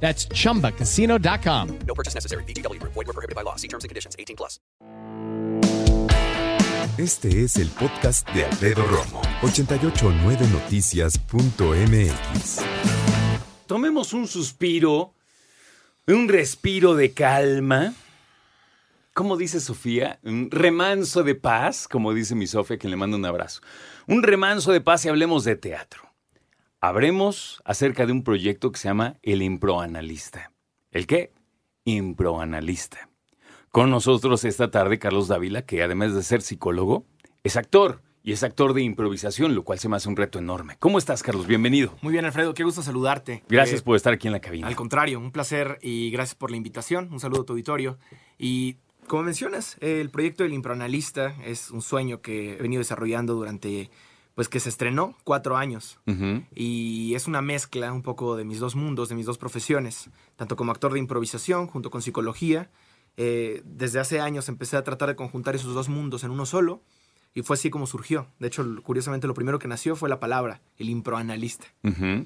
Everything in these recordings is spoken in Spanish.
That's chumbacasino.com. No purchase necessary. BGW. Void were prohibited by law. See terms and conditions. 18 plus. Este es el podcast de Alfredo Romo. 889noticias.mx. Tomemos un suspiro, un respiro de calma. ¿Cómo dice Sofía? Un remanso de paz, como dice mi Sofía, que le mando un abrazo. Un remanso de paz y hablemos de teatro. Habremos acerca de un proyecto que se llama El Improanalista. ¿El qué? Improanalista. Con nosotros esta tarde Carlos Dávila, que además de ser psicólogo, es actor y es actor de improvisación, lo cual se me hace un reto enorme. ¿Cómo estás, Carlos? Bienvenido. Muy bien, Alfredo, qué gusto saludarte. Gracias Eh, por estar aquí en la cabina. Al contrario, un placer y gracias por la invitación. Un saludo a tu auditorio. Y como mencionas, el proyecto del improanalista es un sueño que he venido desarrollando durante, pues que se estrenó cuatro años. Y es una mezcla un poco de mis dos mundos, de mis dos profesiones, tanto como actor de improvisación junto con psicología. Eh, desde hace años empecé a tratar de conjuntar esos dos mundos en uno solo y fue así como surgió. De hecho, curiosamente, lo primero que nació fue la palabra, el improanalista.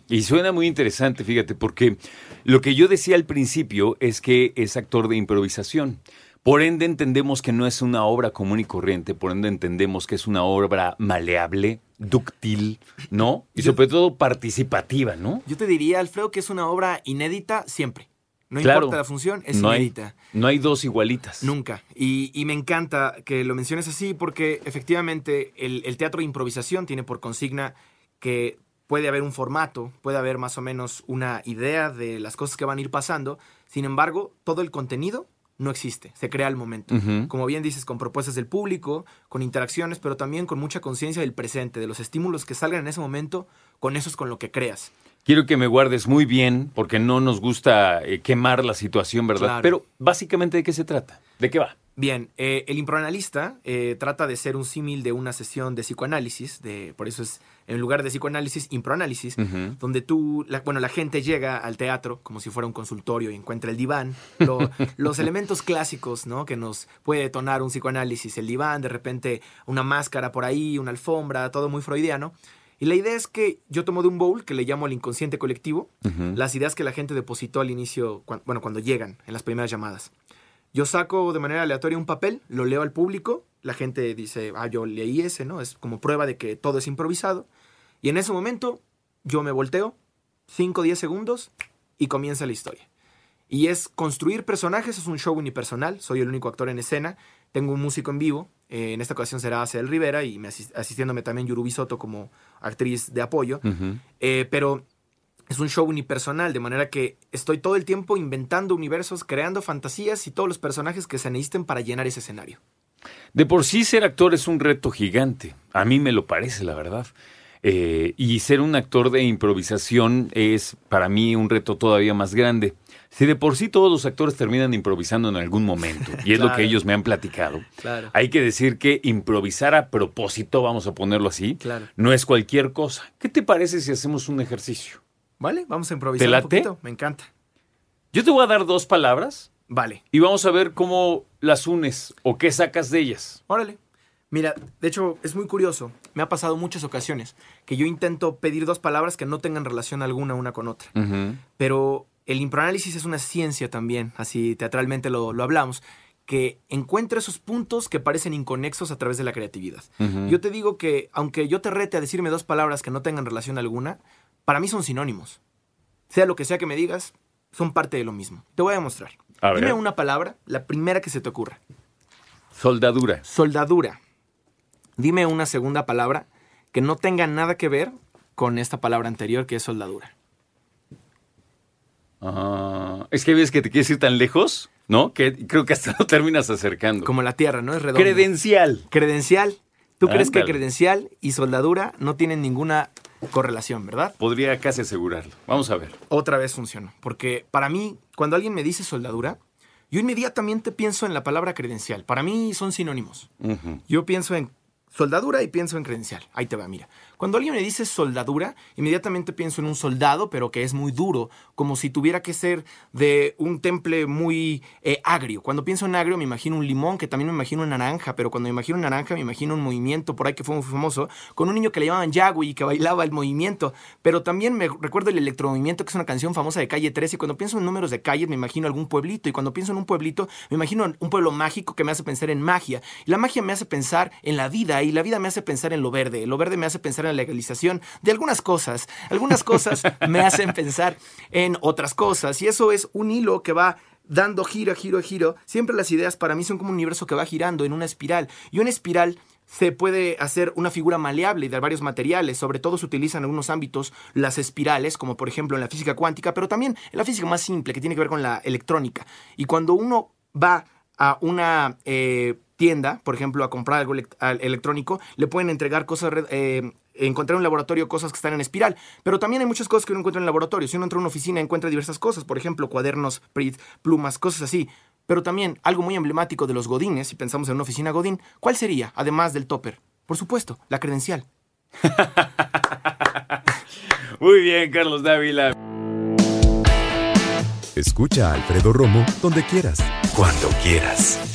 Y suena muy interesante, fíjate, porque lo que yo decía al principio es que es actor de improvisación. Por ende entendemos que no es una obra común y corriente, por ende entendemos que es una obra maleable, dúctil, ¿no? Y sobre todo participativa, ¿no? Yo te diría, Alfredo, que es una obra inédita siempre. No Claro. importa la función, es no hay, inédita. no hay dos igualitas. Nunca. Y, y me encanta que lo menciones así porque efectivamente el, el teatro de improvisación tiene por consigna que puede haber un formato, puede haber más o menos una idea de las cosas que van a ir pasando. Sin embargo, todo el contenido no existe, se crea al momento. Como bien dices, con propuestas del público, con interacciones, pero también con mucha conciencia del presente, de los estímulos que salgan en ese momento, con eso es con lo que creas. Quiero que me guardes muy bien, porque no nos gusta eh, quemar la situación, ¿verdad? Claro. Pero básicamente, ¿de qué se trata? ¿De qué va? Bien, eh, el improanalista eh, trata de ser un símil de una sesión de psicoanálisis, de, por eso es en lugar de psicoanálisis, improanálisis, donde tú, la- bueno, la gente llega al teatro como si fuera un consultorio y encuentra el diván, lo- los elementos clásicos, ¿no? Que nos puede detonar un psicoanálisis, el diván, de repente una máscara por ahí, una alfombra, todo muy freudiano. Y la idea es que yo tomo de un bowl que le llamo el inconsciente colectivo, las ideas que la gente depositó al inicio, bueno, cuando llegan, en las primeras llamadas. Yo saco de manera aleatoria un papel, lo leo al público, la gente dice, ah, yo leí ese, ¿no? Es como prueba de que todo es improvisado. Y en ese momento yo me volteo, 5 o 10 segundos, y comienza la historia. Y es construir personajes, es un show unipersonal, soy el único actor en escena, tengo un músico en vivo, eh, en esta ocasión será Acel Rivera y me asis- asistiéndome también Yurubi Soto como actriz de apoyo. Eh, pero es un show unipersonal, de manera que estoy todo el tiempo inventando universos, creando fantasías y todos los personajes que se necesiten para llenar ese escenario. De por sí ser actor es un reto gigante. A mí me lo parece, la verdad. Eh, y ser un actor de improvisación es para mí un reto todavía más grande. Si de por sí todos los actores terminan improvisando en algún momento, y es lo que ellos me han platicado, Claro. hay que decir que improvisar a propósito, vamos a ponerlo así, Claro. no es cualquier cosa. ¿Qué te parece si hacemos un ejercicio? ¿Vale? Vamos a improvisar ¿Te un late? poquito. Me encanta. Yo te voy a dar dos palabras Vale. y vamos a ver cómo las unes o qué sacas de ellas. Órale. Mira, de hecho, es muy curioso. Me ha pasado muchas ocasiones que yo intento pedir dos palabras que no tengan relación alguna una con otra. Pero el improanálisis es una ciencia también, así teatralmente lo, lo hablamos, que encuentra esos puntos que parecen inconexos a través de la creatividad. Yo te digo que, aunque yo te rete a decirme dos palabras que no tengan relación alguna, para mí son sinónimos. Sea lo que sea que me digas, son parte de lo mismo. Te voy a mostrar. A ver. Dime una palabra, la primera que se te ocurra. Soldadura. Soldadura. Dime una segunda palabra que no tenga nada que ver con esta palabra anterior que es soldadura. Ah, es que ves que te quieres ir tan lejos, ¿no? Que creo que hasta lo terminas acercando. Como la tierra, ¿no? Es redondo. Credencial. Credencial. ¿Tú crees que credencial y soldadura no tienen ninguna correlación, verdad? Podría casi asegurarlo. Vamos a ver. Otra vez funcionó. Porque para mí, cuando alguien me dice soldadura, yo inmediatamente pienso en la palabra credencial. Para mí son sinónimos. Yo pienso en soldadura y pienso en credencial. Ahí te va, mira. Cuando alguien me dice soldadura, inmediatamente pienso en un soldado, pero que es muy duro, como si tuviera que ser de un temple muy eh, agrio. Cuando pienso en agrio, me imagino un limón, que también me imagino una naranja, pero cuando me imagino una naranja, me imagino un movimiento por ahí que fue muy famoso, con un niño que le llamaban Yagui y que bailaba el movimiento. Pero también me recuerdo el electromovimiento, que es una canción famosa de calle 13. Y cuando pienso en números de calles, me imagino algún pueblito. Y cuando pienso en un pueblito, me imagino un pueblo mágico que me hace pensar en magia. Y la magia me hace pensar en la vida, y la vida me hace pensar en lo verde. Lo verde me hace pensar en la legalización de algunas cosas. Algunas cosas me hacen pensar en otras cosas. Y eso es un hilo que va dando giro, giro, giro. Siempre las ideas para mí son como un universo que va girando en una espiral. Y una espiral se puede hacer una figura maleable de varios materiales. Sobre todo se utilizan en algunos ámbitos las espirales, como por ejemplo en la física cuántica, pero también en la física más simple, que tiene que ver con la electrónica. Y cuando uno va a una eh, tienda, por ejemplo, a comprar algo electrónico, le pueden entregar cosas, eh, encontrar en un laboratorio cosas que están en espiral. Pero también hay muchas cosas que uno encuentra en el laboratorio. Si uno entra a una oficina, encuentra diversas cosas, por ejemplo, cuadernos, plumas, cosas así. Pero también algo muy emblemático de los godines, si pensamos en una oficina godín, ¿cuál sería, además del topper? Por supuesto, la credencial. Muy bien, Carlos Dávila. Escucha a Alfredo Romo donde quieras. Cuando quieras.